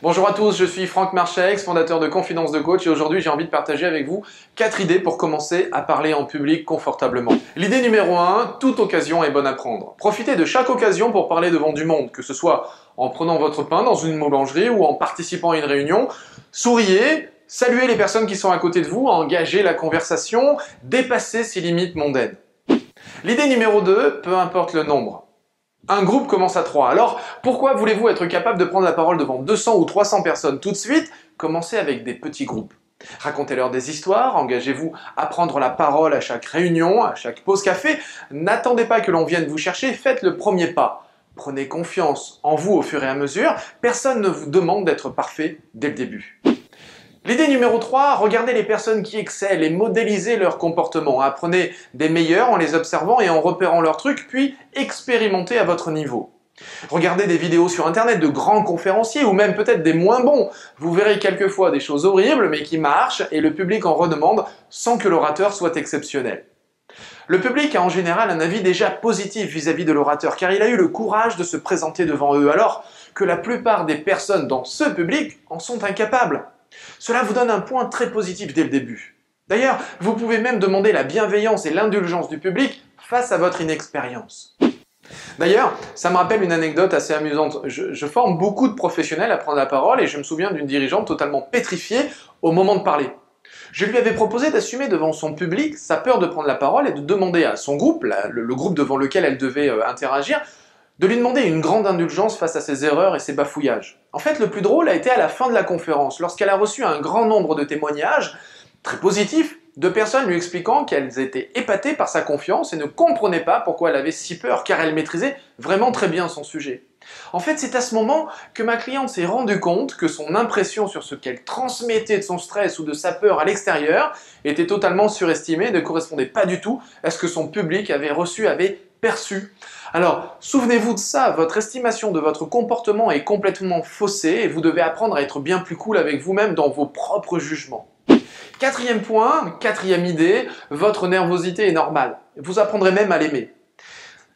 Bonjour à tous, je suis Franck Marchex, fondateur de Confidence de Coach et aujourd'hui j'ai envie de partager avec vous quatre idées pour commencer à parler en public confortablement. L'idée numéro 1, toute occasion est bonne à prendre. Profitez de chaque occasion pour parler devant du monde, que ce soit en prenant votre pain dans une boulangerie ou en participant à une réunion. Souriez, saluez les personnes qui sont à côté de vous, engagez la conversation, dépassez ses limites mondaines. L'idée numéro 2, peu importe le nombre. Un groupe commence à 3. Alors, pourquoi voulez-vous être capable de prendre la parole devant 200 ou 300 personnes tout de suite? Commencez avec des petits groupes. Racontez-leur des histoires, engagez-vous à prendre la parole à chaque réunion, à chaque pause café. N'attendez pas que l'on vienne vous chercher, faites le premier pas. Prenez confiance en vous au fur et à mesure. Personne ne vous demande d'être parfait dès le début. L'idée numéro 3, regardez les personnes qui excellent et modélisez leur comportement. Apprenez des meilleurs en les observant et en repérant leurs trucs, puis expérimentez à votre niveau. Regardez des vidéos sur internet de grands conférenciers ou même peut-être des moins bons. Vous verrez quelquefois des choses horribles mais qui marchent et le public en redemande sans que l'orateur soit exceptionnel. Le public a en général un avis déjà positif vis-à-vis de l'orateur car il a eu le courage de se présenter devant eux alors que la plupart des personnes dans ce public en sont incapables. Cela vous donne un point très positif dès le début. D'ailleurs, vous pouvez même demander la bienveillance et l'indulgence du public face à votre inexpérience. D'ailleurs, ça me rappelle une anecdote assez amusante. Je, forme beaucoup de professionnels à prendre la parole et je me souviens d'une dirigeante totalement pétrifiée au moment de parler. Je lui avais proposé d'assumer devant son public sa peur de prendre la parole et de demander à son groupe, le, groupe devant lequel elle devait euh, interagir, de lui demander une grande indulgence face à ses erreurs et ses bafouillages. En fait, le plus drôle a été à la fin de la conférence, lorsqu'elle a reçu un grand nombre de témoignages très positifs de personnes lui expliquant qu'elles étaient épatées par sa confiance et ne comprenaient pas pourquoi elle avait si peur, car elle maîtrisait vraiment très bien son sujet. En fait, c'est à ce moment que ma cliente s'est rendue compte que son impression sur ce qu'elle transmettait de son stress ou de sa peur à l'extérieur était totalement surestimée et ne correspondait pas du tout à ce que son public avait reçu, avait perçu. Alors, souvenez-vous de ça, votre estimation de votre comportement est complètement faussée et vous devez apprendre à être bien plus cool avec vous-même dans vos propres jugements. Quatrième point, quatrième idée, votre nervosité est normale. Vous apprendrez même à l'aimer.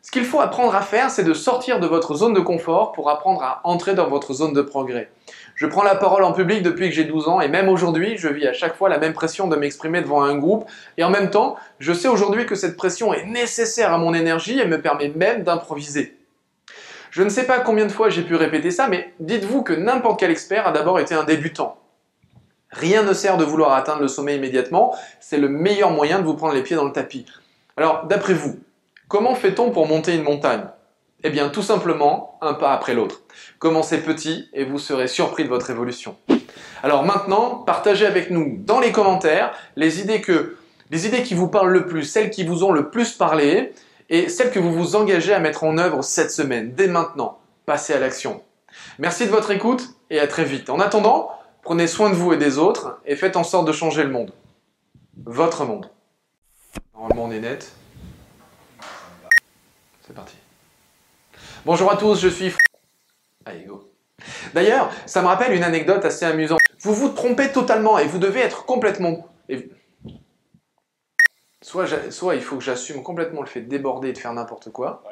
Ce qu'il faut apprendre à faire, c'est de sortir de votre zone de confort pour apprendre à entrer dans votre zone de progrès. Je prends la parole en public depuis que j'ai 12 ans et même aujourd'hui, je vis à chaque fois la même pression de m'exprimer devant un groupe et en même temps, je sais aujourd'hui que cette pression est nécessaire à mon énergie et me permet même d'improviser. Je ne sais pas combien de fois j'ai pu répéter ça, mais dites-vous que n'importe quel expert a d'abord été un débutant. Rien ne sert de vouloir atteindre le sommet immédiatement, c'est le meilleur moyen de vous prendre les pieds dans le tapis. Alors, d'après vous, comment fait-on pour monter une montagne? Eh bien, tout simplement, un pas après l'autre. Commencez petit et vous serez surpris de votre évolution. Alors maintenant, partagez avec nous dans les commentaires les idées qui vous parlent le plus, celles qui vous ont le plus parlé et celles que vous vous engagez à mettre en œuvre cette semaine, dès maintenant. Passez à l'action. Merci de votre écoute et à très vite. En attendant, prenez soin de vous et des autres et faites en sorte de changer le monde. Votre monde. Normalement, on est net. Bonjour à tous, je suis... Go. D'ailleurs, ça me rappelle une anecdote assez amusante. Vous vous trompez totalement et vous devez être complètement... Soit, soit il faut que j'assume complètement le fait de déborder et de faire n'importe quoi,